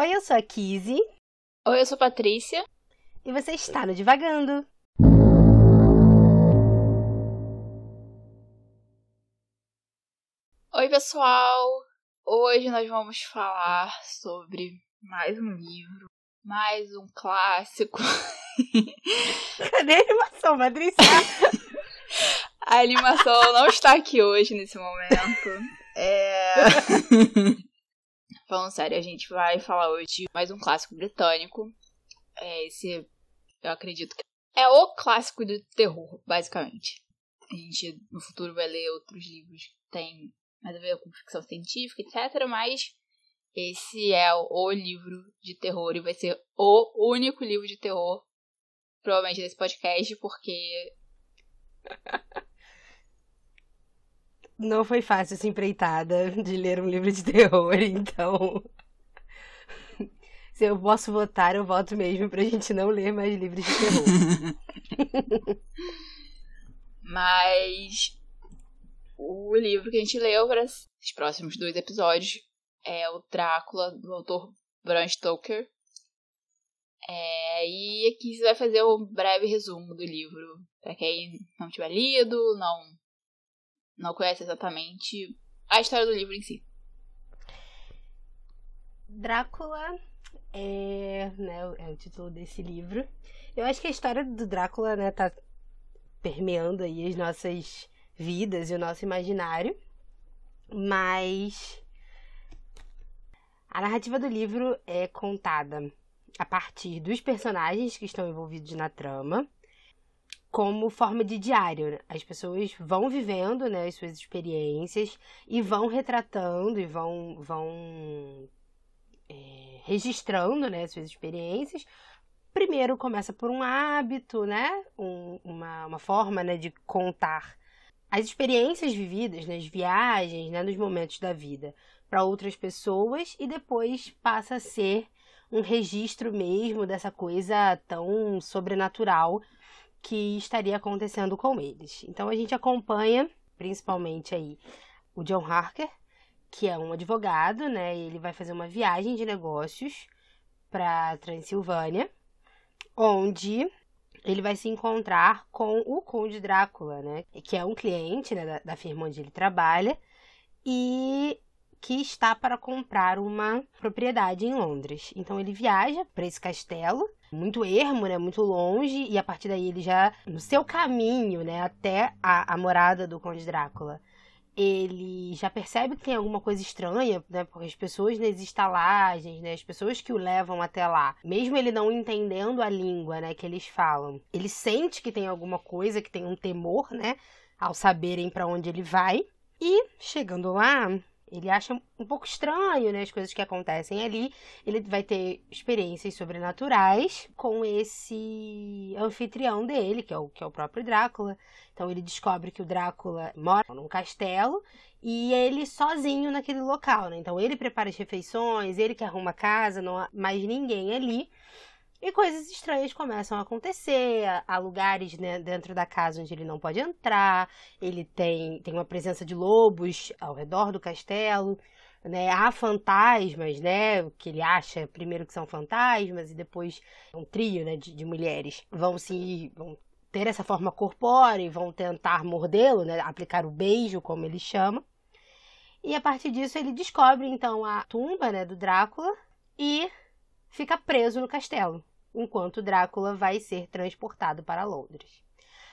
Oi, eu sou a Kizzy. Oi, eu sou a Patrícia. E você está no Divagando. Oi, pessoal. Hoje nós vamos falar sobre mais um livro, mais um clássico. Cadê a animação, Patrícia? a animação não está aqui hoje nesse momento. É. Falando sério, a gente vai falar hoje de mais um clássico britânico. É, esse, eu acredito que é o clássico do terror, basicamente. A gente no futuro vai ler outros livros que tem mais a ver com ficção científica, etc. Mas esse é o livro de terror e vai ser o único livro de terror, provavelmente, desse podcast, porque. Não foi fácil essa empreitada de ler um livro de terror, então. Se eu posso votar, eu voto mesmo pra gente não ler mais livros de terror. Mas o livro que a gente leu para os próximos dois episódios é o Drácula, do autor Bram Stoker. É, e aqui você vai fazer um breve resumo do livro, para quem não tiver lido, não, não conhece exatamente a história do livro em si. Drácula é, né, é o título desse livro. Eu acho que a história do Drácula, né, tá permeando aí as nossas vidas e o nosso imaginário. Mas a narrativa do livro é contada a partir dos personagens que estão envolvidos na trama, como forma de diário. Né? As pessoas vão vivendo né, as suas experiências e vão retratando e vão, vão é, registrando né, as suas experiências. Primeiro começa por um hábito, né? Um, uma, uma forma né, de contar as experiências vividas nas viagens, né, nos momentos da vida para outras pessoas e depois passa a ser um registro mesmo dessa coisa tão sobrenatural que estaria acontecendo com eles. Então a gente acompanha principalmente aí o John Harker, que é um advogado, né? Ele vai fazer uma viagem de negócios para Transilvânia, onde ele vai se encontrar com o Conde Drácula, né? Que é um cliente né, da, da firma onde ele trabalha e que está para comprar uma propriedade em Londres. Então ele viaja para esse castelo, muito ermo, né, muito longe, e a partir daí ele já no seu caminho, né, até a, a morada do Conde Drácula ele já percebe que tem alguma coisa estranha, né? Porque as pessoas nas estalagens, né? As pessoas que o levam até lá, mesmo ele não entendendo a língua, né? Que eles falam, ele sente que tem alguma coisa, que tem um temor, né? Ao saberem para onde ele vai. E chegando lá, ele acha um pouco estranho, né, as coisas que acontecem ali. Ele vai ter experiências sobrenaturais com esse anfitrião dele, que é o, que é o próprio Drácula. Então ele descobre que o Drácula mora num castelo e ele sozinho naquele local, né? Então ele prepara as refeições, ele que arruma a casa, não há mais ninguém ali. E coisas estranhas começam a acontecer. Há lugares né, dentro da casa onde ele não pode entrar. Ele tem, tem uma presença de lobos ao redor do castelo. Né? Há fantasmas, né? Que ele acha primeiro que são fantasmas e depois um trio né, de, de mulheres vão se vão ter essa forma corpórea e vão tentar mordê-lo, né? Aplicar o beijo, como ele chama. E a partir disso ele descobre então a tumba né, do Drácula e fica preso no castelo enquanto Drácula vai ser transportado para Londres.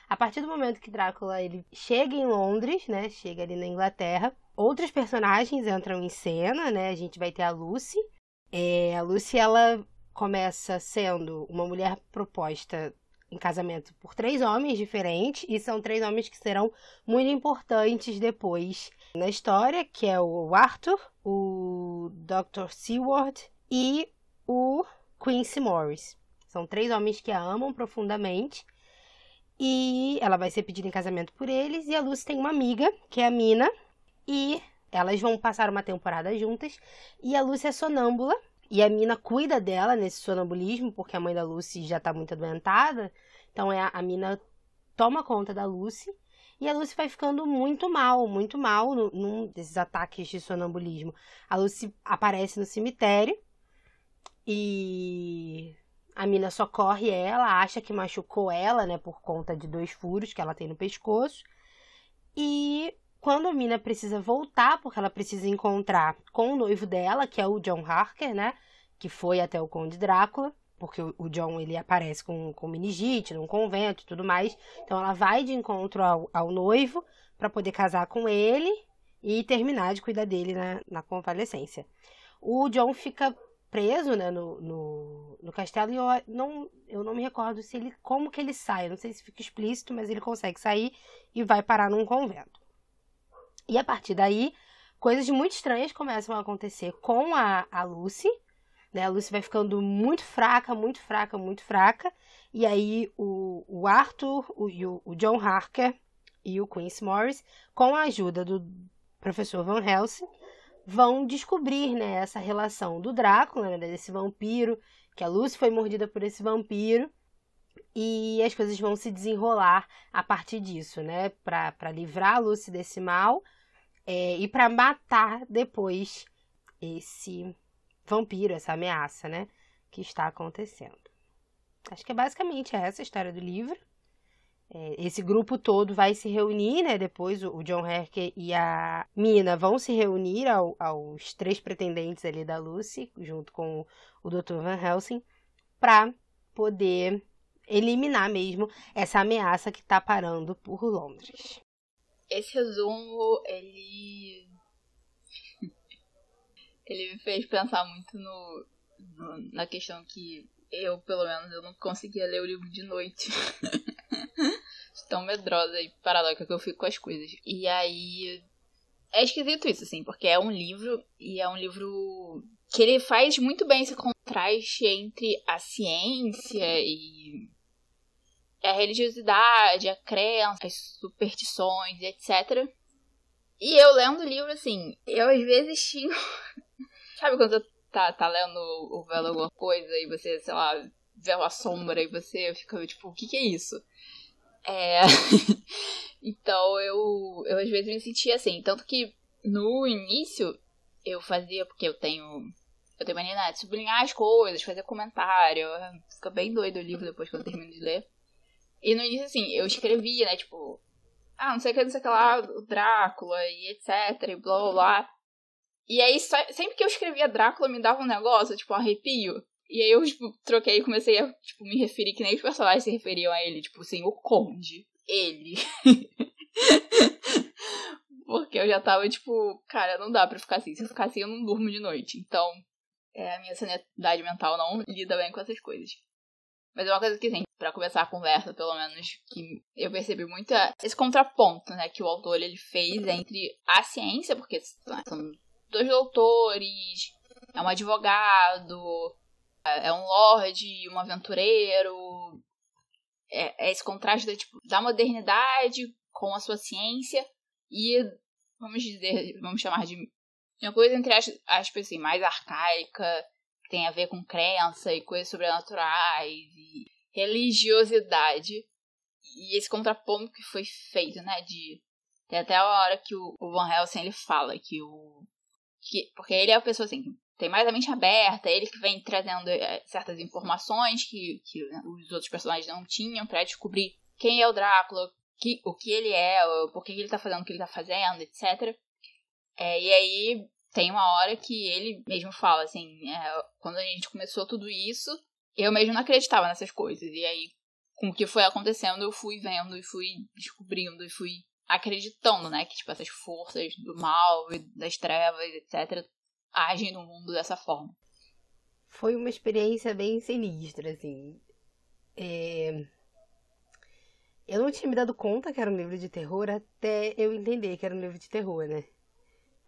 A partir do momento que Drácula ele chega em Londres, né, chega ali na Inglaterra, outros personagens entram em cena, né? A gente vai ter a Lucy. É, a Lucy ela começa sendo uma mulher proposta em casamento por três homens diferentes e são três homens que serão muito importantes depois na história, que é o Arthur, o Dr. Seward e o Quincy Morris. São três homens que a amam profundamente. E ela vai ser pedida em casamento por eles. E a Lucy tem uma amiga, que é a Mina. E elas vão passar uma temporada juntas. E a Lucy é sonâmbula. E a Mina cuida dela nesse sonambulismo, porque a mãe da Lucy já tá muito adoentada. Então é a Mina toma conta da Lucy. E a Lucy vai ficando muito mal, muito mal num desses ataques de sonambulismo. A Lucy aparece no cemitério E a mina socorre ela, acha que machucou ela, né, por conta de dois furos que ela tem no pescoço. E quando a mina precisa voltar, porque ela precisa encontrar com o noivo dela, que é o John Harker, né, que foi até o Conde Drácula, porque o John ele aparece com, com meningite num convento e tudo mais. Então ela vai de encontro ao, ao noivo para poder casar com ele e terminar de cuidar dele na, na convalescência. O John fica preso né, no, no, no, castelo e eu não, eu não me recordo se ele como que ele sai. não sei se fica explícito, mas ele consegue sair e vai parar num convento. E a partir daí, coisas muito estranhas começam a acontecer com a, a Lucy. Né? A Lucy vai ficando muito fraca, muito fraca, muito fraca. E aí o, o Arthur, o, o, o John Harker e o Quincy Morris, com a ajuda do professor Van Helsing, vão descobrir né, essa relação do Drácula, né, desse vampiro, que a Lucy foi mordida por esse vampiro, e as coisas vão se desenrolar a partir disso, né, para livrar a Lucy desse mal é, e para matar depois esse vampiro, essa ameaça, né, que está acontecendo. Acho que é basicamente essa a história do livro. É, esse grupo todo vai se reunir, né? Depois o, John Herker e a Mina vão se reunir ao, aos três pretendentes ali da Lucy, junto com o Dr. Van Helsing, para poder eliminar mesmo essa ameaça que está parando por Londres. Esse resumo, ele. ele me fez pensar muito no, no, na questão que eu, pelo menos, eu não conseguia ler o livro de noite. tão medrosa e paranoica que eu fico com as coisas. E aí. É esquisito isso, assim, porque é um livro e é um livro que ele faz muito bem esse contraste entre a ciência e a religiosidade, a crença, as superstições, etc. E eu lendo o livro, assim, eu às vezes tinha. Sabe quando você tá, tá lendo ou vendo alguma coisa e você, sei lá, vê uma sombra e você fica tipo, o que, que é isso? É... então eu, eu às vezes me sentia assim. Tanto que no início eu fazia, porque eu tenho. Eu tenho mania de sublinhar as coisas, fazer comentário. Fica bem doido o livro depois que eu termino de ler. E no início, assim, eu escrevia, né? Tipo, ah, não sei o que, não sei o que lá, o Drácula e etc, e blá blá blá. E aí, sempre que eu escrevia Drácula, me dava um negócio, tipo, um arrepio. E aí eu, tipo, troquei e comecei a, tipo, me referir que nem os personagens se referiam a ele, tipo assim, o Conde. Ele. Porque eu já tava, tipo, cara, não dá pra ficar assim. Se eu ficar assim, eu não durmo de noite. Então, é, a minha sanidade mental não lida bem com essas coisas. Mas é uma coisa que, assim, pra começar a conversa, pelo menos, que eu percebi muito é esse contraponto, né, que o autor ele fez entre a ciência, porque são dois doutores, é um advogado, é um lord, um aventureiro. É, é esse contraste da, tipo, da modernidade com a sua ciência e, vamos dizer, vamos chamar de uma coisa entre as aspas assim, mais arcaica, que tem a ver com crença e coisas sobrenaturais e religiosidade. E esse contraponto que foi feito, né, de tem até a hora que o, o Van Helsing ele fala que o que porque ele é a pessoa assim tem mais a mente aberta, ele que vem trazendo é, certas informações que, que os outros personagens não tinham para descobrir quem é o Drácula, que, o que ele é, por que ele tá fazendo o que ele tá fazendo, etc. É, e aí tem uma hora que ele mesmo fala assim, é, quando a gente começou tudo isso, eu mesmo não acreditava nessas coisas. E aí, com o que foi acontecendo, eu fui vendo e fui descobrindo e fui acreditando, né, que tipo essas forças do mal e das trevas, etc, agem no mundo dessa forma. Foi uma experiência bem sinistra, assim. É... Eu não tinha me dado conta que era um livro de terror até eu entender que era um livro de terror, né?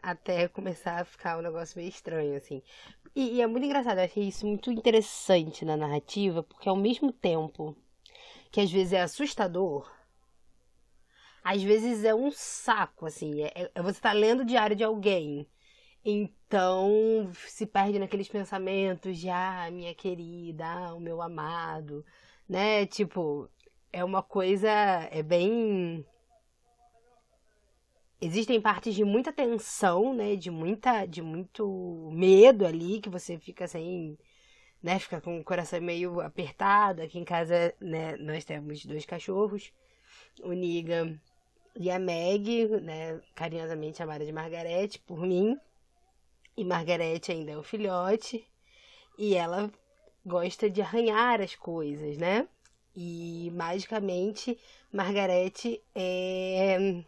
Até começar a ficar um negócio meio estranho, assim. E, e é muito engraçado, eu achei isso muito interessante na narrativa, porque ao mesmo tempo que às vezes é assustador, às vezes é um saco, assim. É, é você tá lendo o diário de alguém então se perde naqueles pensamentos de ah, minha querida, ah, o meu amado, né? Tipo, é uma coisa, é bem existem partes de muita tensão, né, de muita de muito medo ali que você fica sem né, fica com o coração meio apertado. Aqui em casa, né, nós temos dois cachorros, o Niga e a Meg, né, carinhosamente chamada de Margarete por mim. E Margarete ainda é um filhote. E ela gosta de arranhar as coisas, né? E magicamente, Margarete é.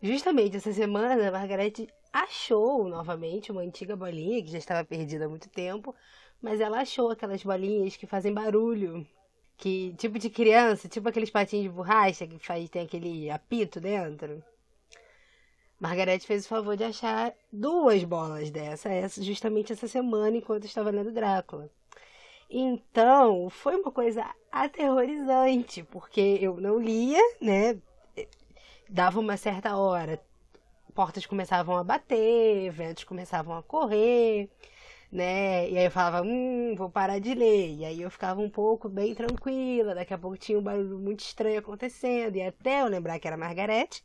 Justamente essa semana, Margarete achou novamente uma antiga bolinha que já estava perdida há muito tempo, mas ela achou aquelas bolinhas que fazem barulho, que tipo de criança, tipo aqueles patinhos de borracha que faz tem aquele apito dentro. Margarete fez o favor de achar duas bolas dessa, essa justamente essa semana enquanto estava lendo Drácula. Então, foi uma coisa aterrorizante, porque eu não lia, né? Dava uma certa hora, portas começavam a bater, ventos começavam a correr, né? E aí eu falava, hum, vou parar de ler. E aí eu ficava um pouco bem tranquila, daqui a pouco tinha um barulho muito estranho acontecendo, e até eu lembrar que era Margarete,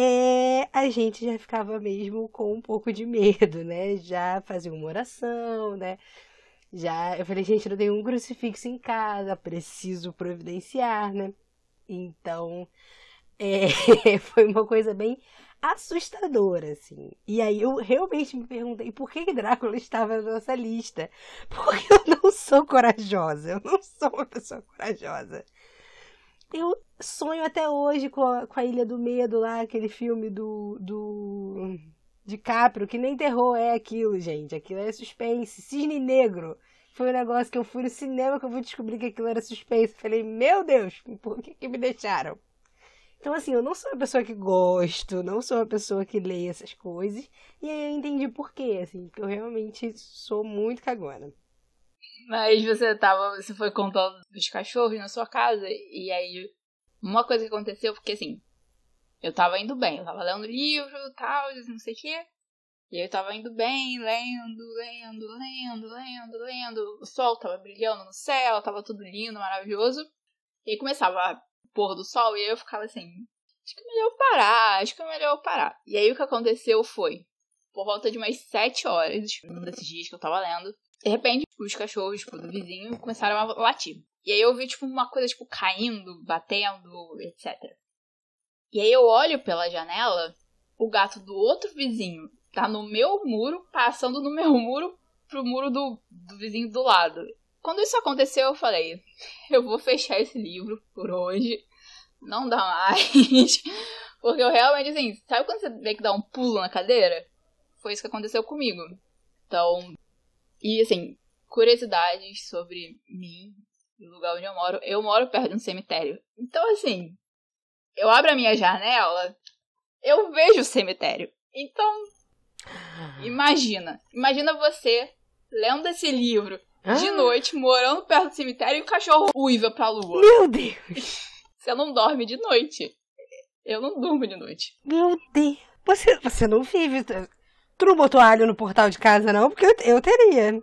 é, a gente já ficava mesmo com um pouco de medo, né? Já fazia uma oração, né? Já eu falei, gente, eu tenho um crucifixo em casa, preciso providenciar, né? Então, é, foi uma coisa bem assustadora, assim. E aí eu realmente me perguntei por que Drácula estava na nossa lista. Porque eu não sou corajosa, eu não sou uma pessoa corajosa. Eu sonho até hoje com a, com a Ilha do Medo lá, aquele filme do, do DiCaprio, que nem terror é aquilo, gente. Aquilo é suspense. Cisne Negro. Foi um negócio que eu fui no cinema que eu fui descobrir que aquilo era suspense. Falei, meu Deus, por que, que me deixaram? Então, assim, eu não sou uma pessoa que gosto, não sou uma pessoa que lê essas coisas. E aí eu entendi por quê, assim, porque eu realmente sou muito cagona. Mas você tava, você foi contando dos cachorros na sua casa, e aí uma coisa que aconteceu, porque assim, eu tava indo bem, eu tava lendo livro tal, não sei o quê. E eu tava indo bem, lendo, lendo, lendo, lendo, lendo. O sol tava brilhando no céu, tava tudo lindo, maravilhoso. E aí começava o pôr do sol e eu ficava assim, acho que é melhor eu parar, acho que é melhor eu parar. E aí o que aconteceu foi, por volta de umas sete horas, um desses dias que eu tava lendo, de repente os cachorros tipo, do vizinho começaram a latir. E aí eu vi tipo uma coisa tipo caindo, batendo, etc. E aí eu olho pela janela, o gato do outro vizinho tá no meu muro, passando no meu muro pro muro do, do vizinho do lado. Quando isso aconteceu, eu falei: eu vou fechar esse livro por hoje, não dá mais. Porque eu realmente, assim, sabe quando você vê que dá um pulo na cadeira? Foi isso que aconteceu comigo. Então, e assim, curiosidades sobre mim, o lugar onde eu moro. Eu moro perto de um cemitério. Então, assim, eu abro a minha janela, eu vejo o cemitério. Então, imagina. Imagina você lendo esse livro de ah. noite, morando perto do cemitério e o cachorro uiva pra lua. Meu Deus! Você não dorme de noite. Eu não durmo de noite. Meu Deus! Você, você não vive. Tu não botou alho no portal de casa, não? Porque eu, eu teria.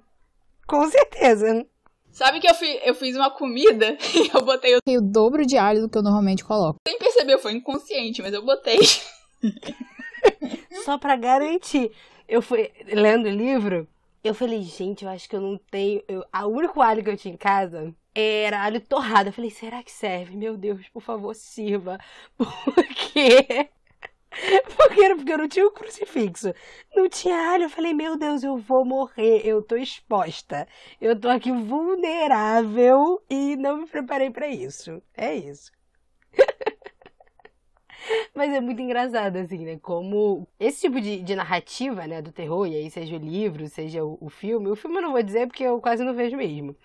Com certeza. Sabe que eu, fi, eu fiz uma comida e eu botei o... o dobro de alho do que eu normalmente coloco. Sem perceber, foi inconsciente, mas eu botei. Só pra garantir. Eu fui lendo o livro, eu falei, gente, eu acho que eu não tenho. Eu, a único alho que eu tinha em casa era alho torrado. Eu falei, será que serve? Meu Deus, por favor, sirva. Porque Porque era porque eu não tinha o um crucifixo. Não tinha alho. Eu falei, meu Deus, eu vou morrer. Eu tô exposta. Eu tô aqui vulnerável e não me preparei para isso. É isso. Mas é muito engraçado, assim, né? Como esse tipo de, de narrativa, né, do terror, e aí seja o livro, seja o, o, filme, o filme eu não vou dizer porque eu quase não vejo mesmo.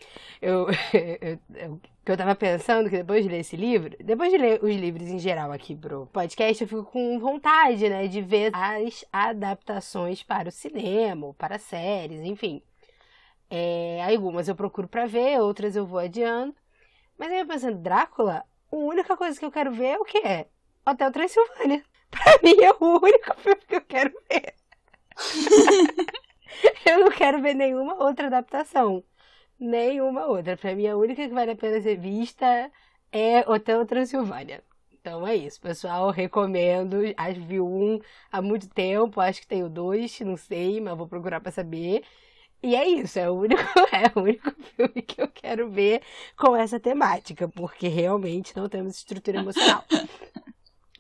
Eu, eu, que eu tava pensando que depois de ler esse livro, depois de ler os livros em geral aqui pro podcast, eu fico com vontade, né, de ver as adaptações para o cinema, para séries, enfim. É, algumas eu procuro para ver, outras eu vou adiando. Mas aí eu pensando, Drácula, a única coisa que eu quero ver é o que é? Hotel Transilvânia. Pra mim é o único filme que eu quero ver. eu não quero ver nenhuma outra adaptação. Nenhuma outra. Pra mim, a única que vale a pena ser vista é Hotel Transilvânia. Então é isso, pessoal. Recomendo. Acho vi um há muito tempo. Acho que tem o dois, não sei, mas vou procurar pra saber. E é isso, é o único, é o único filme que eu quero ver com essa temática, porque realmente não temos estrutura emocional.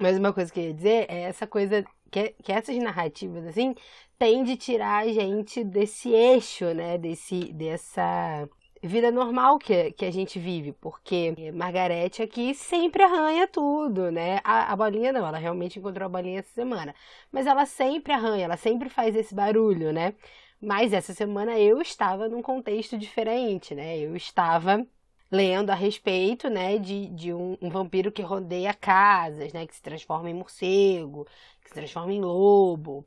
Mas uma coisa que eu ia dizer é essa coisa que, que essas narrativas assim têm de tirar a gente desse eixo, né, desse dessa vida normal que, que a gente vive, porque Margarete aqui sempre arranha tudo, né? A, a, bolinha não, ela realmente encontrou a bolinha essa semana, mas ela sempre arranha, ela sempre faz esse barulho, né? Mas essa semana eu estava num contexto diferente, né? Eu estava lendo a respeito, né, de, de um, um, vampiro que rodeia casas, né, que se transforma em morcego, que se transforma em lobo,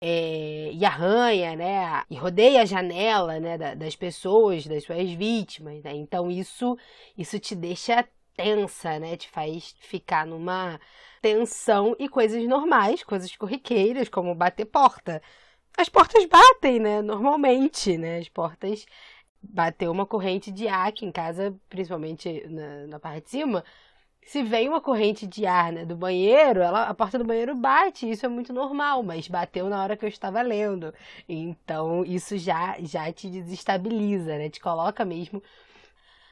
é, e arranha, né, e rodeia a janela, né, das pessoas, das suas vítimas, né? Então isso, isso te deixa tensa, né, te faz ficar numa tensão e coisas normais, coisas corriqueiras, como bater porta as portas batem, né? Normalmente, né? As portas bateu uma corrente de ar aqui em casa, principalmente na, na parte de cima. Se vem uma corrente de ar né, do banheiro, ela, a porta do banheiro bate, isso é muito normal, mas bateu na hora que eu estava lendo. Então isso já, já te desestabiliza, né? Te coloca mesmo.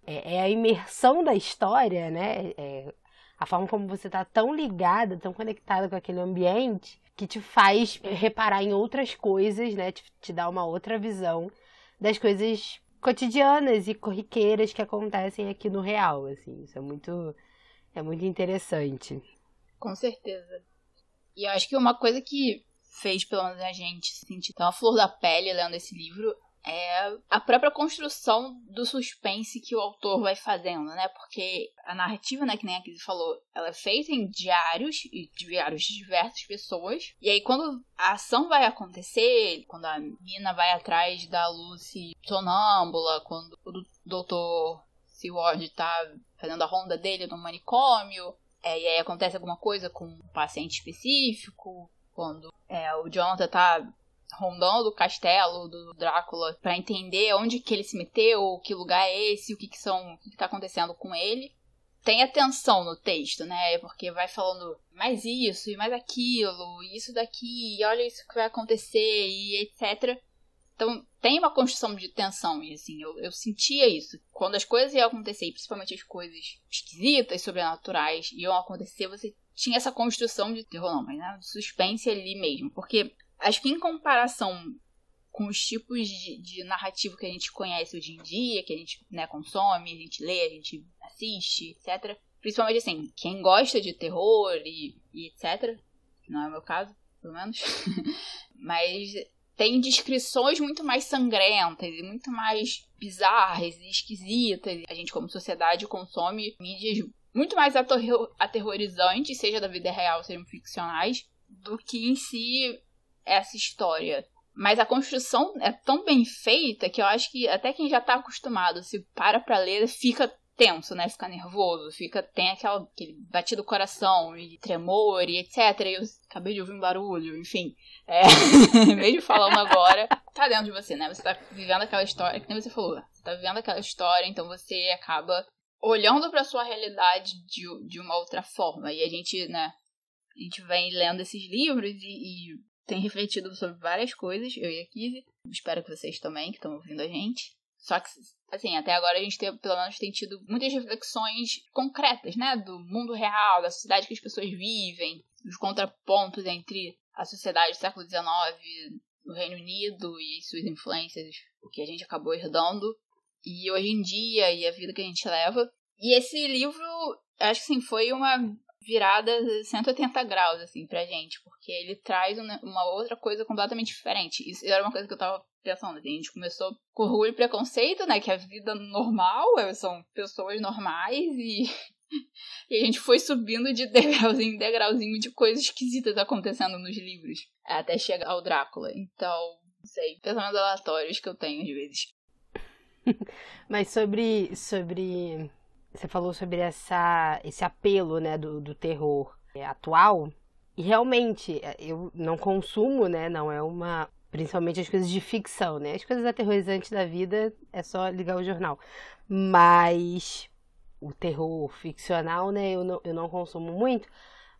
É, é a imersão da história, né? É a forma como você está tão ligada, tão conectada com aquele ambiente, que te faz reparar em outras coisas, né? Te, te dá uma outra visão das coisas cotidianas e corriqueiras que acontecem aqui no real, assim. Isso é muito é muito interessante. Com certeza. E eu acho que uma coisa que fez pelo menos a gente sentir tão a flor da pele lendo esse livro é a própria construção do suspense que o autor vai fazendo, né? Porque a narrativa, né, que nem a Kizzy falou, ela é feita em diários e diários de diversas pessoas. E aí quando a ação vai acontecer, quando a mina vai atrás da Lucy sonâmbula, quando o doutor Seward tá fazendo a ronda dele no manicômio, é, e aí acontece alguma coisa com um paciente específico, quando é, o Jonathan tá rondando o castelo do Drácula para entender onde que ele se meteu, que lugar é esse, o que que são, o que, tá acontecendo com ele. Tem atenção no texto, né? Porque vai falando mais isso e mais aquilo, e isso daqui, e olha isso que vai acontecer e etc. Então tem uma construção de tensão, e assim, eu, eu sentia isso. Quando as coisas iam acontecer, principalmente as coisas esquisitas, sobrenaturais, iam acontecer, você tinha essa construção de terror, não, mas né, suspense ali mesmo. Porque Acho que em comparação com os tipos de, de narrativo que a gente conhece hoje em dia, que a gente né, consome, a gente lê, a gente assiste, etc. Principalmente assim, quem gosta de terror e, e etc. Não é o meu caso, pelo menos. Mas tem descrições muito mais sangrentas e muito mais bizarras e esquisitas. A gente, como sociedade, consome mídias muito mais aterrorizantes, seja da vida real, sejam ficcionais, do que em si essa história. Mas a construção é tão bem feita que eu acho que até quem já tá acostumado, se para pra ler, fica tenso, né? Fica nervoso, fica tem aquela, aquele batido coração e tremor e etc. E eu acabei de ouvir um barulho, enfim. É, mesmo falando agora, tá dentro de você, né? Você tá vivendo aquela história, que nem você falou, você tá vivendo aquela história, então você acaba olhando para sua realidade de, de uma outra forma. E a gente, né, a gente vem lendo esses livros e, e tem refletido sobre várias coisas, eu e a Kizzy. Espero que vocês também, que estão ouvindo a gente. Só que, assim, até agora a gente tem, pelo menos tem tido muitas reflexões concretas, né? Do mundo real, da sociedade que as pessoas vivem, dos contrapontos entre a sociedade do século XIX no Reino Unido e suas influências, o que a gente acabou herdando, e hoje em dia e a vida que a gente leva. E esse livro, acho que sim, foi uma virada 180 graus, assim, pra gente, porque ele traz uma outra coisa completamente diferente. Isso era uma coisa que eu tava pensando, assim, a gente começou com orgulho e preconceito, né, que a vida normal, são pessoas normais e... e a gente foi subindo de degrauzinho em degrauzinho de coisas esquisitas acontecendo nos livros, até chegar ao Drácula. Então, não sei, pensamentos aleatórios que eu tenho às vezes. Mas sobre, sobre você falou sobre essa, esse apelo né, do, do terror atual. E realmente, é, eu não consumo, né? Não é uma. Principalmente as coisas de ficção, né? As coisas aterrorizantes da vida é só ligar o jornal. Mas o terror ficcional, né? Eu não, eu não consumo muito.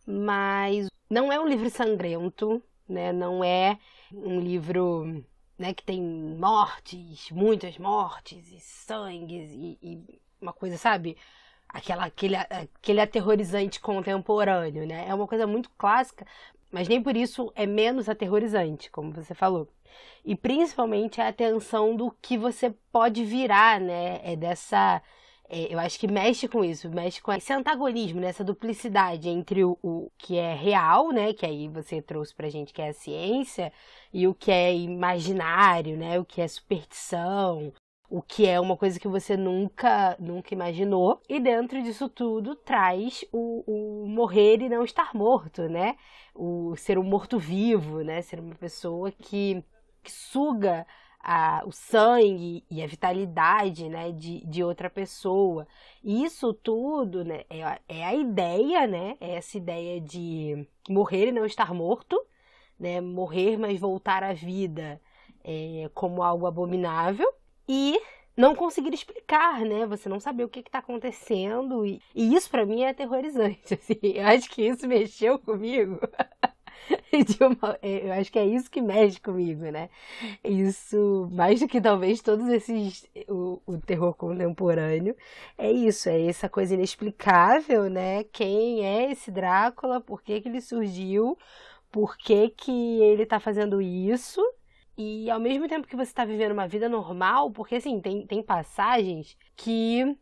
Mas não é um livro sangrento, né? Não é um livro né, que tem mortes, muitas mortes e sangues e, e uma coisa, sabe? Aquela, aquele, aquele aterrorizante contemporâneo, né? É uma coisa muito clássica, mas nem por isso é menos aterrorizante, como você falou. E principalmente a tensão do que você pode virar, né? É dessa é, eu acho que mexe com isso, mexe com esse antagonismo, né? essa duplicidade entre o, o, que é real, né? Que aí você trouxe pra gente que é a ciência, e o que é imaginário, né? O que é superstição, o que é uma coisa que você nunca, nunca imaginou. E dentro disso tudo traz o, o morrer e não estar morto, né? O ser um morto-vivo, né? Ser uma pessoa que, que suga a, o sangue e a vitalidade né, de, de outra pessoa. Isso tudo né, é, é a ideia, né? É essa ideia de morrer e não estar morto, né? Morrer, mas voltar à vida é, como algo abominável. E não conseguir explicar, né? Você não saber o que está acontecendo. E, e isso para mim é aterrorizante. Assim. Eu acho que isso mexeu comigo. Uma, é, eu acho que é isso que mexe comigo, né? Isso, mais do que talvez todos esses. O, o terror contemporâneo, é isso, é essa coisa inexplicável, né? Quem é esse Drácula, por que, que ele surgiu, por que, que ele tá fazendo isso. E ao mesmo tempo que você está vivendo uma vida normal, porque assim, tem, tem passagens que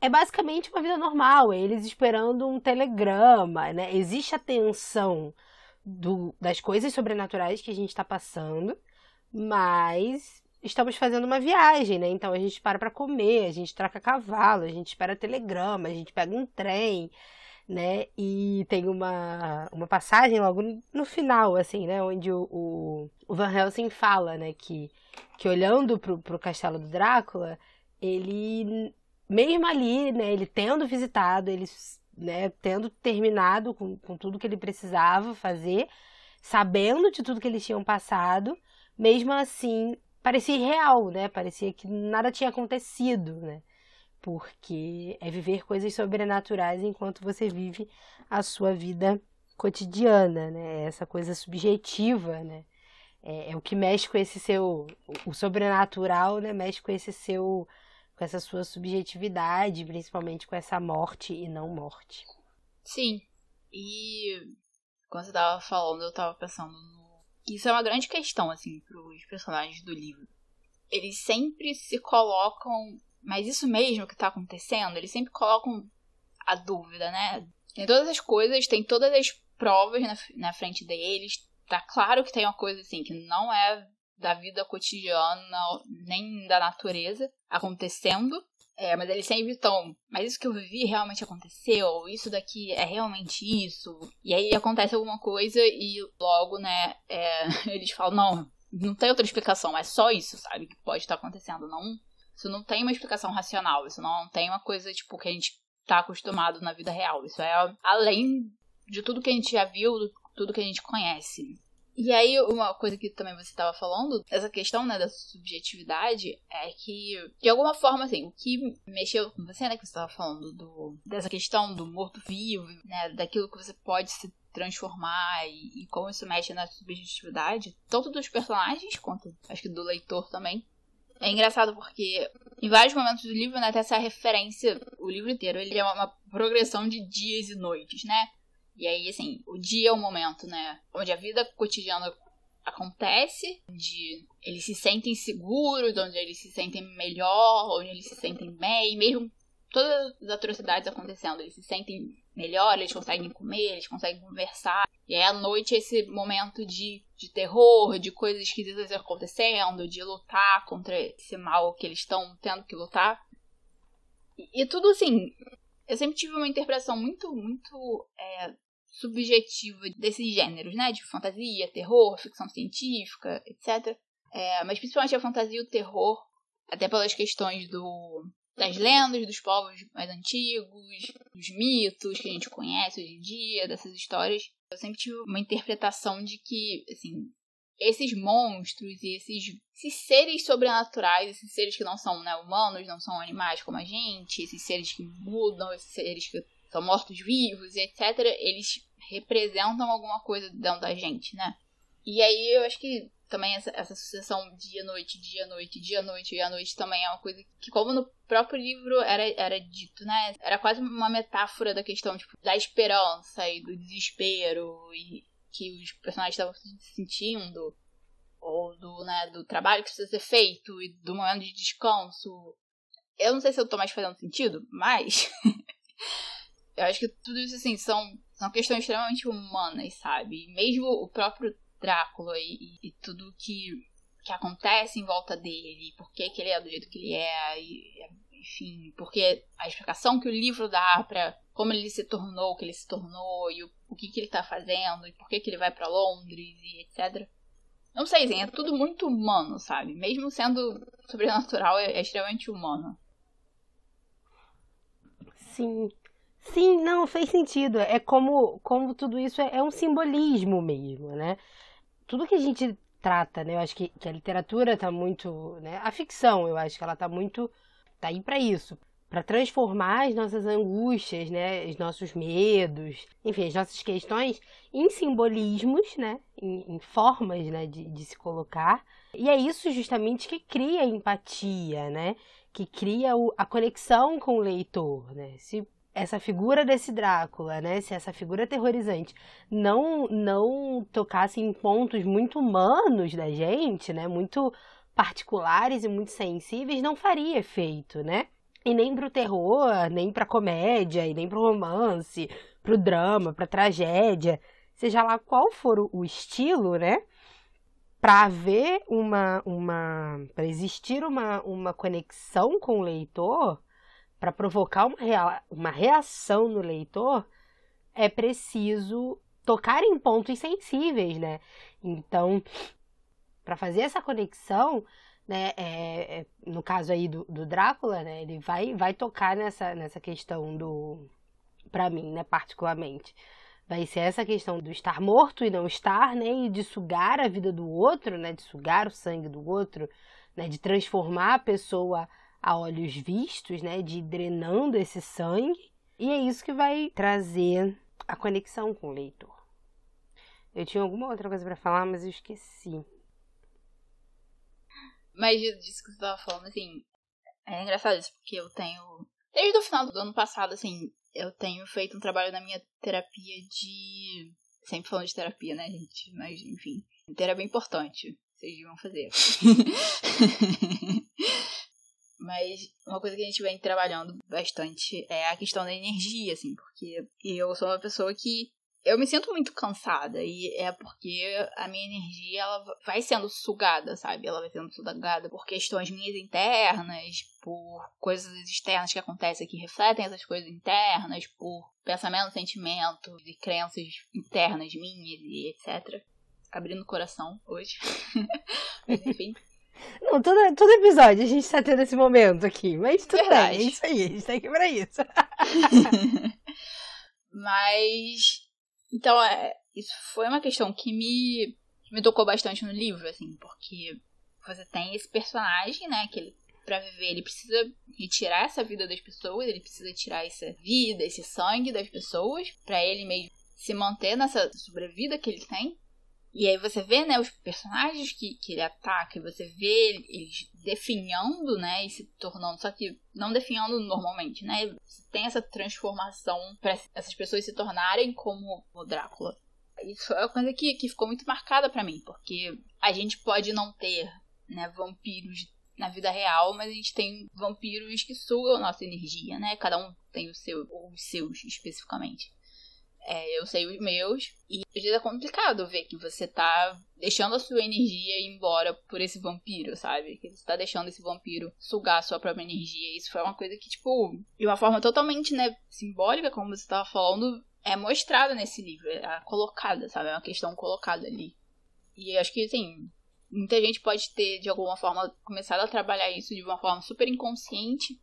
é basicamente uma vida normal, eles esperando um telegrama, né? Existe a tensão do, das coisas sobrenaturais que a gente está passando, mas estamos fazendo uma viagem, né? Então a gente para para comer, a gente troca cavalo, a gente espera telegrama, a gente pega um trem, né? E tem uma, uma passagem logo no final, assim, né? Onde o, o, Van Helsing fala, né? Que, que olhando pro, pro castelo do Drácula, ele, mesmo ali, né? Ele tendo visitado, ele né, tendo terminado com, com tudo que ele precisava fazer, sabendo de tudo que eles tinham passado, mesmo assim parecia irreal, né? Parecia que nada tinha acontecido, né? Porque é viver coisas sobrenaturais enquanto você vive a sua vida cotidiana, né? Essa coisa subjetiva, né? É, é o que mexe com esse seu o sobrenatural, né? Mexe com esse seu com essa sua subjetividade, principalmente com essa morte e não morte. Sim. E quando você tava falando, eu tava pensando no. Isso é uma grande questão, assim, pros personagens do livro. Eles sempre se colocam. Mas isso mesmo que tá acontecendo, eles sempre colocam a dúvida, né? Tem todas as coisas, tem todas as provas na, na frente deles. Tá claro que tem uma coisa assim que não é da vida cotidiana, nem da natureza acontecendo. É, mas eles sempre estão, mas isso que eu vivi realmente aconteceu, isso daqui é realmente isso. E aí acontece alguma coisa e logo, né, é, eles falam, não, não tem outra explicação, é só isso, sabe, que pode estar acontecendo. Não, isso não tem uma explicação racional, isso não tem uma coisa, tipo, que a gente tá acostumado na vida real. Isso é além de tudo que a gente já viu, tudo que a gente conhece. E aí, uma coisa que também você estava falando, essa questão, né, da subjetividade, é que, de alguma forma, assim, o que mexeu com você, né, que você estava falando do, dessa questão do morto-vivo, né, daquilo que você pode se transformar e, e, como isso mexe na subjetividade, tanto dos personagens quanto, acho que do leitor também. É engraçado porque em vários momentos do livro, né, tem essa referência, o livro inteiro, ele é uma, progressão de dias e noites, né? E aí, assim, o dia é o momento, né? Onde a vida cotidiana acontece, onde eles se sentem seguros, onde eles se sentem melhor, onde eles se sentem bem, mesmo todas as atrocidades acontecendo, eles se sentem melhor, eles conseguem comer, eles conseguem conversar. E aí à noite esse momento de, de terror, de coisas esquisitas acontecendo, de lutar contra esse mal que eles estão tendo que lutar. E, e, tudo assim, eu sempre tive uma interpretação muito, muito é, subjetiva desses gêneros, né? De fantasia, terror, ficção científica, etc. É, mas principalmente a fantasia e o terror, até pelas questões do, das lendas dos povos mais antigos, dos mitos que a gente conhece hoje em dia, dessas histórias. Eu sempre tive uma interpretação de que, assim, esses monstros e esses, esses seres sobrenaturais, esses seres que não são né, humanos, não são animais como a gente, esses seres que mudam, esses seres que são mortos-vivos, etc., eles representam alguma coisa dentro da gente, né? E aí eu acho que também essa, essa sucessão dia-noite, dia-noite, dia-noite, dia-noite também é uma coisa que, como no próprio livro era, era dito, né? Era quase uma metáfora da questão tipo, da esperança e do desespero e que os personagens estavam sentindo, ou do, né, do trabalho que precisa ser feito e do momento de descanso. Eu não sei se eu tô mais fazendo sentido, mas eu acho que tudo isso assim são, são questões extremamente humanas, sabe? E mesmo o próprio Drácula e, e, tudo que, que acontece em volta dele, por que, que ele é do jeito que ele é, e, enfim, porque a explicação que o livro dá para como ele se tornou o que ele se tornou e o, o que, que ele tá fazendo e por que, que ele vai para Londres e etc. Não sei, assim, é tudo muito humano, sabe? Mesmo sendo sobrenatural, é, é extremamente humano. Sim. Sim, não, fez sentido. É como, como tudo isso é, é um simbolismo mesmo, né? Tudo que a gente trata, né? Eu acho que, que a literatura tá muito, né? A ficção, eu acho que ela tá muito tá aí para isso, para transformar as nossas angústias, né, os nossos medos, enfim, as nossas questões em simbolismos, né, em, em formas, né, de, de se colocar. E é isso justamente que cria a empatia, né, que cria o, a conexão com o leitor, né. Se essa figura desse Drácula, né? Se essa figura terrorizante não não tocasse em pontos muito humanos da gente, né? Muito particulares e muito sensíveis, não faria efeito, né? E nem pro terror, nem pra comédia, e nem pro romance, pro drama, pra tragédia, seja lá qual for o estilo, né? Para haver uma, uma para existir uma, uma conexão com o leitor, para provocar uma, rea uma reação no leitor, é preciso tocar em pontos sensíveis, né? Então, para fazer essa conexão, né, é, é, no caso aí do, do, Drácula, né, ele vai, vai tocar nessa, nessa questão do, para mim, né, particularmente, vai ser essa questão do estar morto e não estar, né, e de sugar a vida do outro, né, de sugar o sangue do outro, né, de transformar a pessoa a olhos vistos, né, de ir drenando esse sangue, e é isso que vai trazer a conexão com o leitor. Eu tinha alguma outra coisa para falar, mas eu esqueci. Mas disso que você tava falando, assim, é engraçado isso, porque eu tenho. Desde o final do ano passado, assim, eu tenho feito um trabalho na minha terapia de. Sempre falando de terapia, né, gente? Mas, enfim. Terapia é importante. Vocês deviam fazer. Mas uma coisa que a gente vem trabalhando bastante é a questão da energia, assim, porque eu sou uma pessoa que eu me sinto muito cansada e é porque a minha energia ela vai sendo sugada, sabe? Ela vai sendo sugada por questões minhas internas, por coisas externas que acontecem que refletem essas coisas internas, por pensamento, sentimento e crenças internas minhas e etc. Abrindo o coração hoje. Mas enfim. Não, todo, todo episódio a gente tá tendo esse momento aqui. Mas tudo Verdade. bem, é isso aí, a gente tá aqui pra isso. mas. Então, é, isso foi uma questão que me, me tocou bastante no livro, assim, porque você tem esse personagem, né, que ele, pra viver, ele precisa retirar essa vida das pessoas, ele precisa tirar essa vida, esse sangue das pessoas, para ele mesmo se manter nessa sobrevida que ele tem. E aí você vê, né, os personagens que, que ele ataca, e você vê eles definhando, né, e se tornando, só que não definhando normalmente, né? Tem essa transformação para essas pessoas se tornarem como o Drácula. Isso é uma coisa que, que ficou muito marcada para mim, porque a gente pode não ter, né, vampiros na vida real, mas a gente tem vampiros que sugam a nossa energia, né? Cada um tem o seu, ou os seus especificamente. É, eu sei os meus. E às vezes é complicado ver que você tá deixando a sua energia ir embora por esse vampiro, sabe? Que você tá deixando esse vampiro sugar a sua própria energia. Isso foi uma coisa que, tipo, de uma forma totalmente, né, simbólica, como você tava falando, é mostrada nesse livro. É colocada, sabe? É uma questão colocada ali. E acho que, assim, muita gente pode ter, de alguma forma, começado a trabalhar isso de uma forma super inconsciente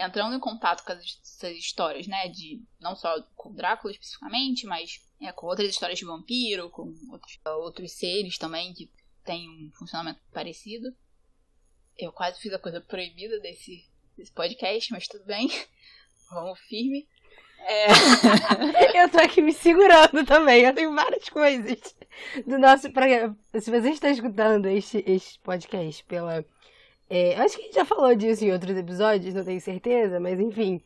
entrando em contato com essas histórias, né? De não só com Drácula especificamente, mas é, com outras histórias de vampiro, com outros, outros seres também que têm um funcionamento parecido. Eu quase fiz a coisa proibida desse, desse podcast, mas tudo bem. Vamos firme. É. eu tô aqui me segurando também. Eu tenho várias coisas do nosso programa. Se você está escutando este, este podcast pela. É, acho que a gente já falou disso em outros episódios, não tenho certeza, mas enfim.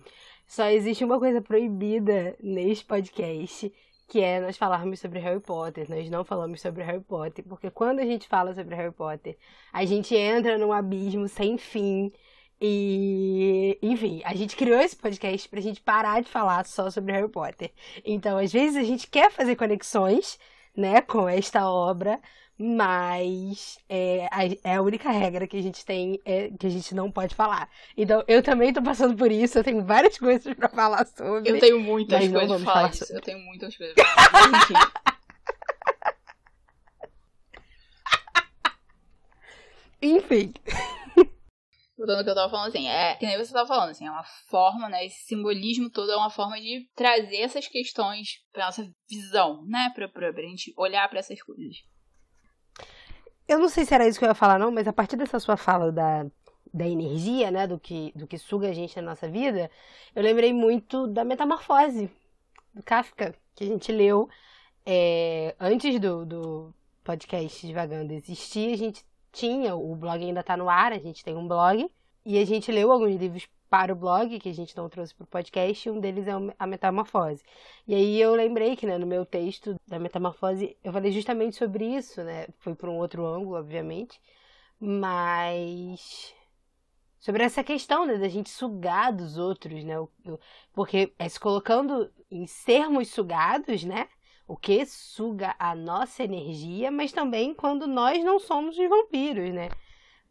Só existe uma coisa proibida neste podcast, que é nós falarmos sobre Harry Potter. Nós não falamos sobre Harry Potter, porque quando a gente fala sobre Harry Potter, a gente entra num abismo sem fim e, enfim, a gente criou esse podcast pra gente parar de falar só sobre Harry Potter. Então, às vezes a gente quer fazer conexões, né, com esta obra, mas é, a, é a única regra que a gente tem é que a gente não pode falar. Então, eu também tô passando por isso, eu tenho várias coisas para falar sobre. Eu tenho muitas coisas pra falar sobre. Eu tenho muitas coisas pra falar. Enfim. Enfim. Voltando ao que eu tava falando, assim, é que nem você tava falando, assim, é uma forma, né? Esse simbolismo todo é uma forma de trazer essas questões pra nossa visão, né? Pra, pra, pra gente olhar pra essas coisas. Eu não sei se era isso que eu ia falar, não, mas a partir dessa sua fala da, da energia, né, do que, do que suga a gente na nossa vida, eu lembrei muito da Metamorfose, do Kafka, que a gente leu é, antes do, do podcast Divagando existir, a gente tinha, o blog ainda tá no ar, a gente tem um blog, e a gente leu alguns livros para o blog, que a gente não trouxe para o podcast, e um deles é a Metamorfose. E aí eu lembrei que, né, no meu texto da Metamorfose, eu falei justamente sobre isso, né? Foi por um outro ângulo, obviamente, mas sobre essa questão, né, da gente sugar dos outros, né? Porque é se colocando em sermos sugados, né? O que suga a nossa energia, mas também quando nós não somos os vampiros, né?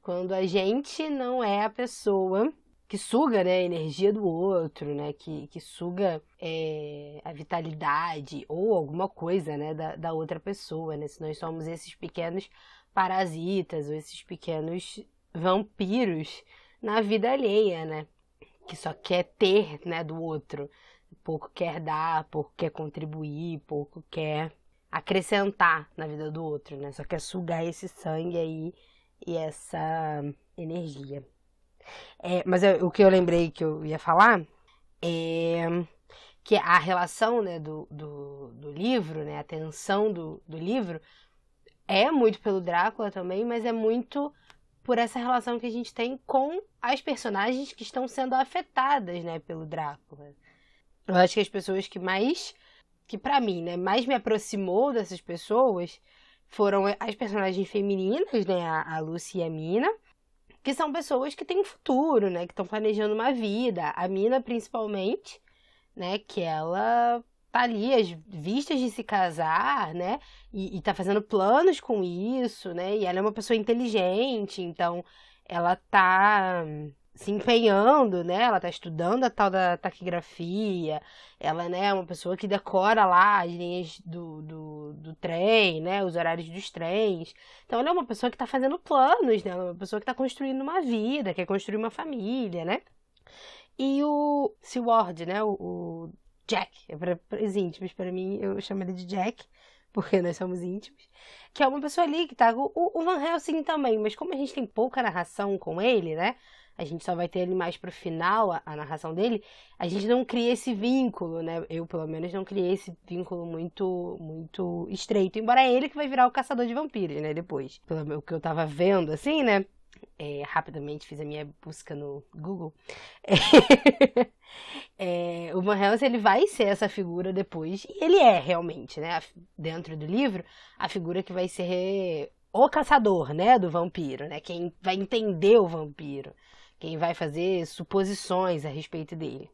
Quando a gente não é a pessoa que suga, né, a energia do outro, né, que, que suga é, a vitalidade ou alguma coisa, né, da, da outra pessoa, né, se nós somos esses pequenos parasitas ou esses pequenos vampiros na vida alheia, né, que só quer ter, né, do outro, pouco quer dar, pouco quer contribuir, pouco quer acrescentar na vida do outro, né, só quer sugar esse sangue aí e essa energia. É, mas eu- o que eu lembrei que eu ia falar é que a relação né, do, do, do livro, né, a tensão do, do livro, é muito pelo Drácula também, mas é muito por essa relação que a gente tem com as personagens que estão sendo afetadas né, pelo Drácula. Eu acho que as pessoas que mais, que pra mim, né, mais me aproximou dessas pessoas foram as personagens femininas, né, a, a Lucy e a Mina, que são pessoas que têm um futuro, né? Que estão planejando uma vida. A Mina, principalmente, né? Que ela tá ali às vistas de se casar, né? E, e tá fazendo planos com isso, né? E ela é uma pessoa inteligente, então ela tá se empenhando, né? Ela tá estudando a tal da taquigrafia. Ela, né, é uma pessoa que decora lá as linhas do, do, do trem, né? Os horários dos trens. Então ela é uma pessoa que está fazendo planos, né? Ela é uma pessoa que está construindo uma vida, quer construir uma família, né? E o Seward, né? O, o Jack, é para os íntimos, para mim, eu chamo ele de Jack, porque nós somos íntimos. Que é uma pessoa ali que tá. O, o Van Helsing também, mas como a gente tem pouca narração com ele, né? A gente só vai ter ele mais pro final, a, a narração dele. A gente não cria esse vínculo, né? Eu, pelo menos, não criei esse vínculo muito, muito estreito. Embora é ele que vai virar o caçador de vampiros, né? Depois. Pelo que eu tava vendo, assim, né? É, rapidamente fiz a minha busca no Google. É, o Van Helsing ele vai ser essa figura depois, e ele é realmente, né? Dentro do livro, a figura que vai ser o caçador, né? Do vampiro, né? Quem vai entender o vampiro, quem vai fazer suposições a respeito dele.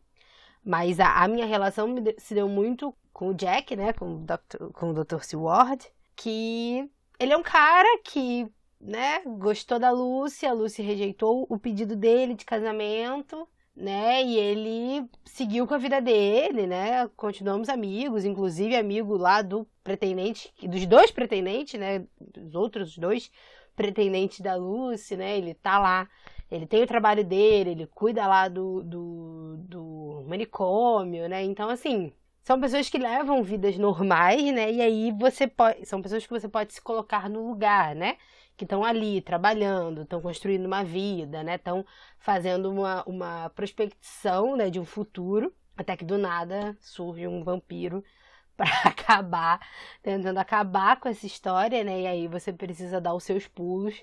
Mas a, a minha relação se deu muito com o Jack, né? Com o Dr. Com o Dr. Seward, que ele é um cara que, né? Gostou da Lucy, a Lucy rejeitou o pedido dele de casamento, né? E ele seguiu com a vida dele, né? Continuamos amigos, inclusive amigo lá do pretendente, dos dois pretendentes, né? Dos outros dois pretendentes da Lucy, né? Ele tá lá ele tem o trabalho dele, ele cuida lá do, do, do manicômio, né? Então, assim, são pessoas que levam vidas normais, né? E aí você pode. São pessoas que você pode se colocar no lugar, né? Que estão ali trabalhando, estão construindo uma vida, né? Estão fazendo uma, uma prospecção né, de um futuro. Até que do nada surge um vampiro para acabar, tentando acabar com essa história, né? E aí você precisa dar os seus pulos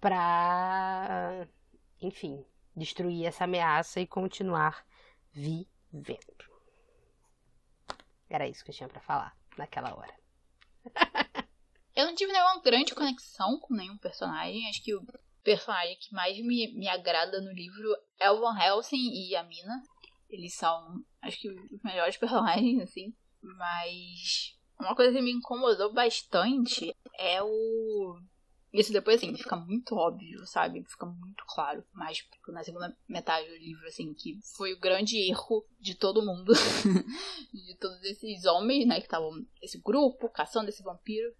para, enfim, destruir essa ameaça e continuar vivendo. Era isso que eu tinha para falar naquela hora. eu não tive nenhuma grande conexão com nenhum personagem. Acho que o personagem que mais me, me agrada no livro é o Van Helsing e a Mina. Eles são, acho que, os melhores personagens, assim. Mas uma coisa que me incomodou bastante é o. Isso depois, assim, fica muito óbvio, sabe? Fica muito claro. Mas tipo, na segunda metade do livro, assim, que foi o grande erro de todo mundo. de todos esses homens, né? Que estavam. Esse grupo caçando esse vampiro.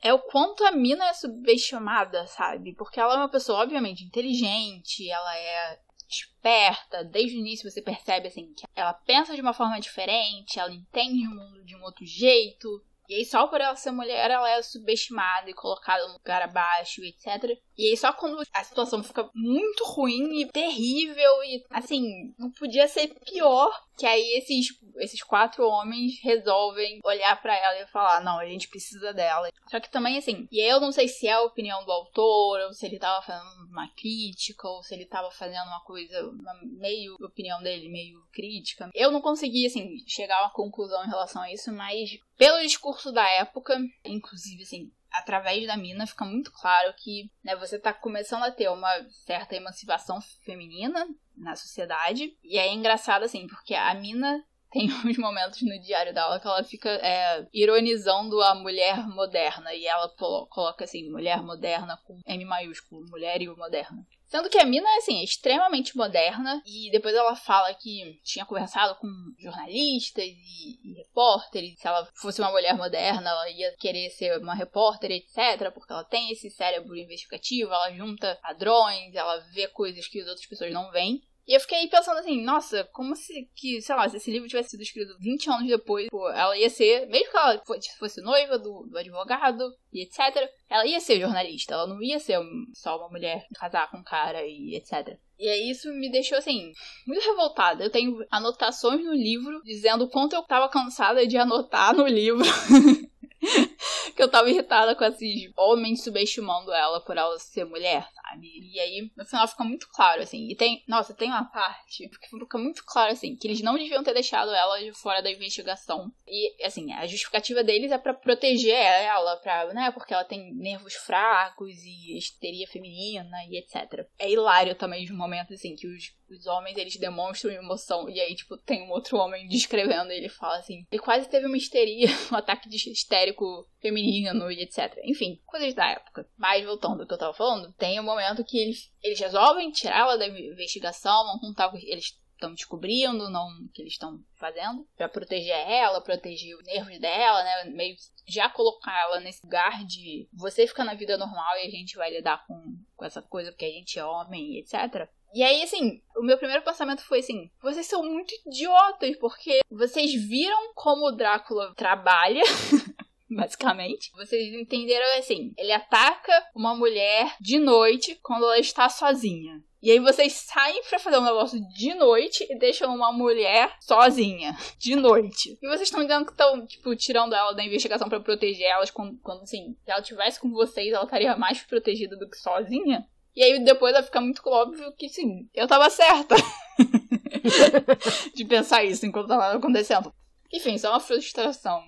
É o quanto a mina é subestimada, sabe? Porque ela é uma pessoa, obviamente, inteligente, ela é esperta, desde o início você percebe assim que ela pensa de uma forma diferente, ela entende o mundo de um outro jeito. E aí só por ela ser mulher ela é subestimada e colocada no lugar abaixo, etc. E aí só quando a situação fica muito ruim e terrível e assim, não podia ser pior, que aí esses, esses quatro homens resolvem olhar para ela e falar: "Não, a gente precisa dela". Só que também assim, e eu não sei se é a opinião do autor ou se ele tava fazendo uma crítica ou se ele tava fazendo uma coisa uma meio opinião dele, meio crítica. Eu não consegui assim chegar a uma conclusão em relação a isso, mas pelo discurso da época, inclusive assim, através da mina fica muito claro que né, você está começando a ter uma certa emancipação feminina na sociedade. E é engraçado, assim, porque a mina tem uns momentos no diário dela que ela fica é, ironizando a mulher moderna. E ela coloca assim, mulher moderna com M maiúsculo, mulher e moderna. Sendo que a mina, assim, é extremamente moderna. E depois ela fala que tinha conversado com jornalistas e, e repórteres. Se ela fosse uma mulher moderna, ela ia querer ser uma repórter, etc. Porque ela tem esse cérebro investigativo, ela junta padrões, ela vê coisas que as outras pessoas não veem. E eu fiquei pensando assim, nossa, como se que, sei lá, se esse livro tivesse sido escrito 20 anos depois, pô, ela ia ser, mesmo que ela fosse noiva do, do advogado e etc, ela ia ser jornalista, ela não ia ser só uma mulher casar com um cara e etc. E aí isso me deixou assim, muito revoltada. Eu tenho anotações no livro dizendo o quanto eu tava cansada de anotar no livro. que eu tava irritada com esses homens subestimando ela por ela ser mulher, sabe? E aí, no final fica muito claro, assim. E tem, nossa, tem uma parte que fica muito claro, assim, que eles não deviam ter deixado ela de fora da investigação. E, assim, a justificativa deles é para proteger ela, pra, né? Porque ela tem nervos fracos e histeria feminina e etc. É hilário também de momentos, assim, que os os homens, eles demonstram emoção. E aí, tipo, tem um outro homem descrevendo e ele fala assim: ele quase teve uma histeria, um ataque de histérico feminino e etc. Enfim, coisas da época. Mas voltando ao que eu tava falando, tem um momento que eles, eles resolvem tirá-la da investigação, vão contar o que eles estão descobrindo, não o que eles estão fazendo, para proteger ela, proteger os nervos dela, né? Meio já colocar ela nesse lugar de você ficar na vida normal e a gente vai lidar com, com essa coisa porque a gente é homem, etc. E aí, assim, o meu primeiro pensamento foi assim: vocês são muito idiotas, porque vocês viram como o Drácula trabalha. basicamente. Vocês entenderam assim: ele ataca uma mulher de noite quando ela está sozinha. E aí vocês saem para fazer um negócio de noite e deixam uma mulher sozinha, de noite. E vocês estão dizendo que estão, tipo, tirando ela da investigação para proteger elas quando, quando, assim, se ela tivesse com vocês, ela estaria mais protegida do que sozinha? E aí depois vai ficar muito óbvio que sim, eu tava certa. de pensar isso enquanto tava acontecendo. Enfim, só uma frustração.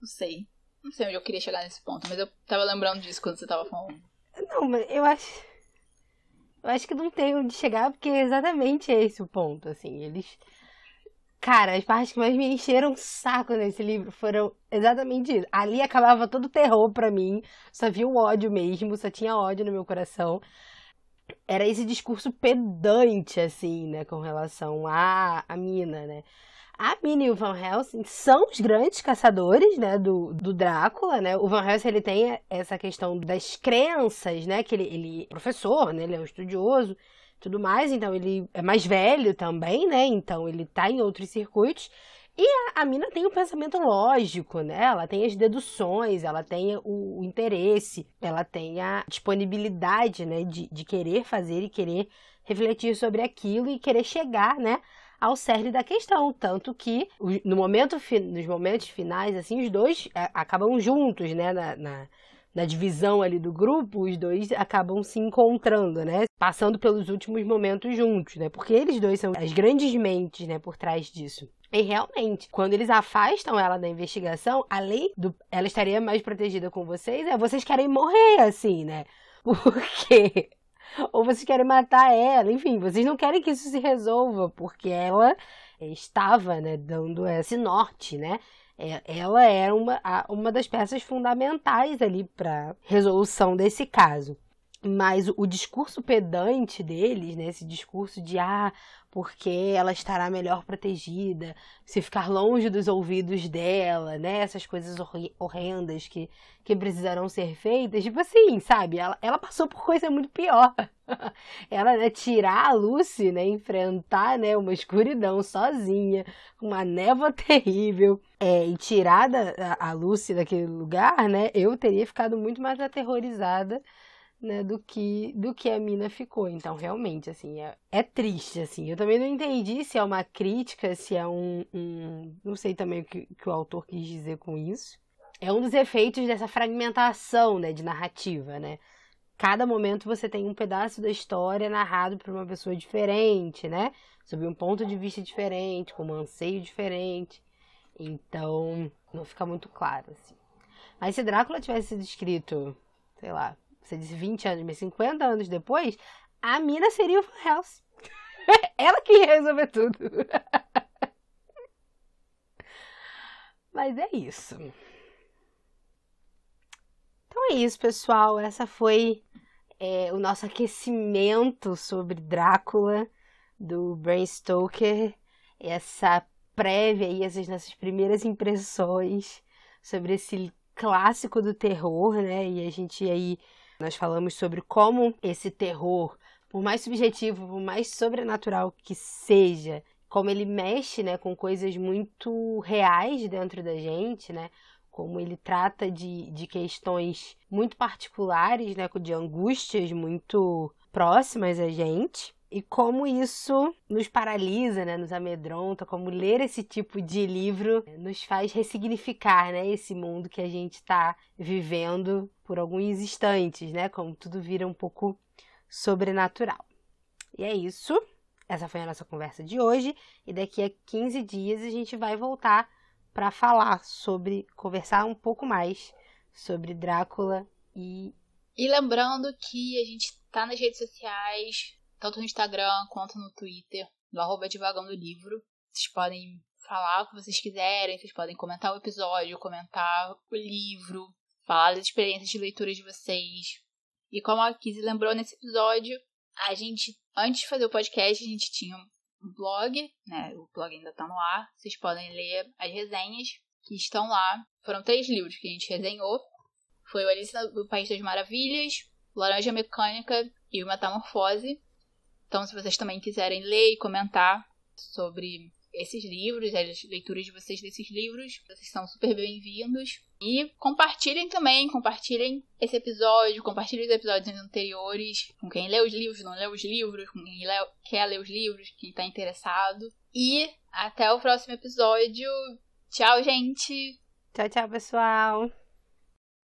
Não sei. Não sei onde eu queria chegar nesse ponto, mas eu tava lembrando disso quando você tava falando. Não, mas eu acho. Eu acho que não tem onde chegar, porque é exatamente esse o ponto, assim. Eles. Cara, as partes que mais me encheram o saco nesse livro foram exatamente isso. Ali acabava todo o terror pra mim. Só via o ódio mesmo, só tinha ódio no meu coração era esse discurso pedante, assim, né, com relação à, à mina, né. A Mina e o Van Helsing são os grandes caçadores, né, do, do Drácula, né. O Van Helsing, ele tem essa questão das crenças, né, que ele, ele é professor, né, ele é um estudioso, tudo mais, então ele é mais velho também, né, então ele tá em outros circuitos. E a, a mina tem o um pensamento lógico, né? Ela tem as deduções, ela tem o, o interesse, ela tem a disponibilidade, né? De, de querer fazer e querer refletir sobre aquilo e querer chegar, né? Ao cerne da questão, tanto que no momento, nos momentos finais, assim, os dois é, acabam juntos, né, na, na, na divisão ali do grupo, os dois acabam se encontrando, né, passando pelos últimos momentos juntos, né, porque eles dois são as grandes mentes, né, por trás disso. E realmente, quando eles afastam ela da investigação, além do ela estaria mais protegida com vocês, é vocês querem morrer assim, né? Porque ou vocês querem matar ela, enfim, vocês não querem que isso se resolva, porque ela estava, né, dando esse norte, né? É, ela era uma, uma das peças fundamentais ali para resolução desse caso. Mas o discurso pedante deles, né, esse discurso de ah, porque ela estará melhor protegida, se ficar longe dos ouvidos dela, né? Essas coisas horrendas que, que precisarão ser feitas. Tipo assim, sabe? Ela, ela passou por coisa muito pior. ela, né, tirar a Lucy, né? Enfrentar, né? Uma escuridão sozinha, uma névoa terrível. É, e tirar da, a Lucy daquele lugar, né? Eu teria ficado muito mais aterrorizada né, do que do que a mina ficou. Então, realmente, assim, é, é triste, assim. Eu também não entendi se é uma crítica, se é um, um não sei também o que, que o autor quis dizer com isso. É um dos efeitos dessa fragmentação, né, de narrativa, né? Cada momento você tem um pedaço da história narrado por uma pessoa diferente, né? Sob um ponto de vista diferente, com um anseio diferente. Então, não fica muito claro, assim. Mas se Drácula tivesse sido escrito, sei lá, você disse 20 anos, mas 50 anos depois, a mina seria o Helsing. Ela que ia resolver tudo. mas é isso. Então é isso, pessoal. Essa foi é, o nosso aquecimento sobre Drácula do Bram Stoker. Essa prévia aí, essas nossas primeiras impressões sobre esse clássico do terror, né? E a gente aí nós falamos sobre como esse terror, por mais subjetivo, por mais sobrenatural que seja, como ele mexe, né, com coisas muito reais dentro da gente, né? Como ele trata de, de questões muito particulares, né, de angústias muito próximas a gente e como isso nos paralisa, né, nos amedronta, como ler esse tipo de livro nos faz ressignificar, né, esse mundo que a gente está vivendo por alguns instantes, né, como tudo vira um pouco sobrenatural. E é isso. Essa foi a nossa conversa de hoje e daqui a 15 dias a gente vai voltar para falar sobre, conversar um pouco mais sobre Drácula e e lembrando que a gente tá nas redes sociais, tanto no Instagram quanto no Twitter, no arroba Divagando Livro. Vocês podem falar o que vocês quiserem, vocês podem comentar o episódio, comentar o livro, falar das experiências de leitura de vocês. E como a Kizzy lembrou nesse episódio, a gente, antes de fazer o podcast, a gente tinha um blog, né? O blog ainda tá no ar. Vocês podem ler as resenhas que estão lá. Foram três livros que a gente resenhou. Foi o Alice no País das Maravilhas, Laranja Mecânica e o Metamorfose. Então, se vocês também quiserem ler e comentar sobre esses livros, as leituras de vocês desses livros, vocês são super bem-vindos. E compartilhem também, compartilhem esse episódio, compartilhem os episódios anteriores com quem lê os livros, não lê os livros, com quem lê, quer ler os livros, quem está interessado. E até o próximo episódio. Tchau, gente! Tchau, tchau, pessoal!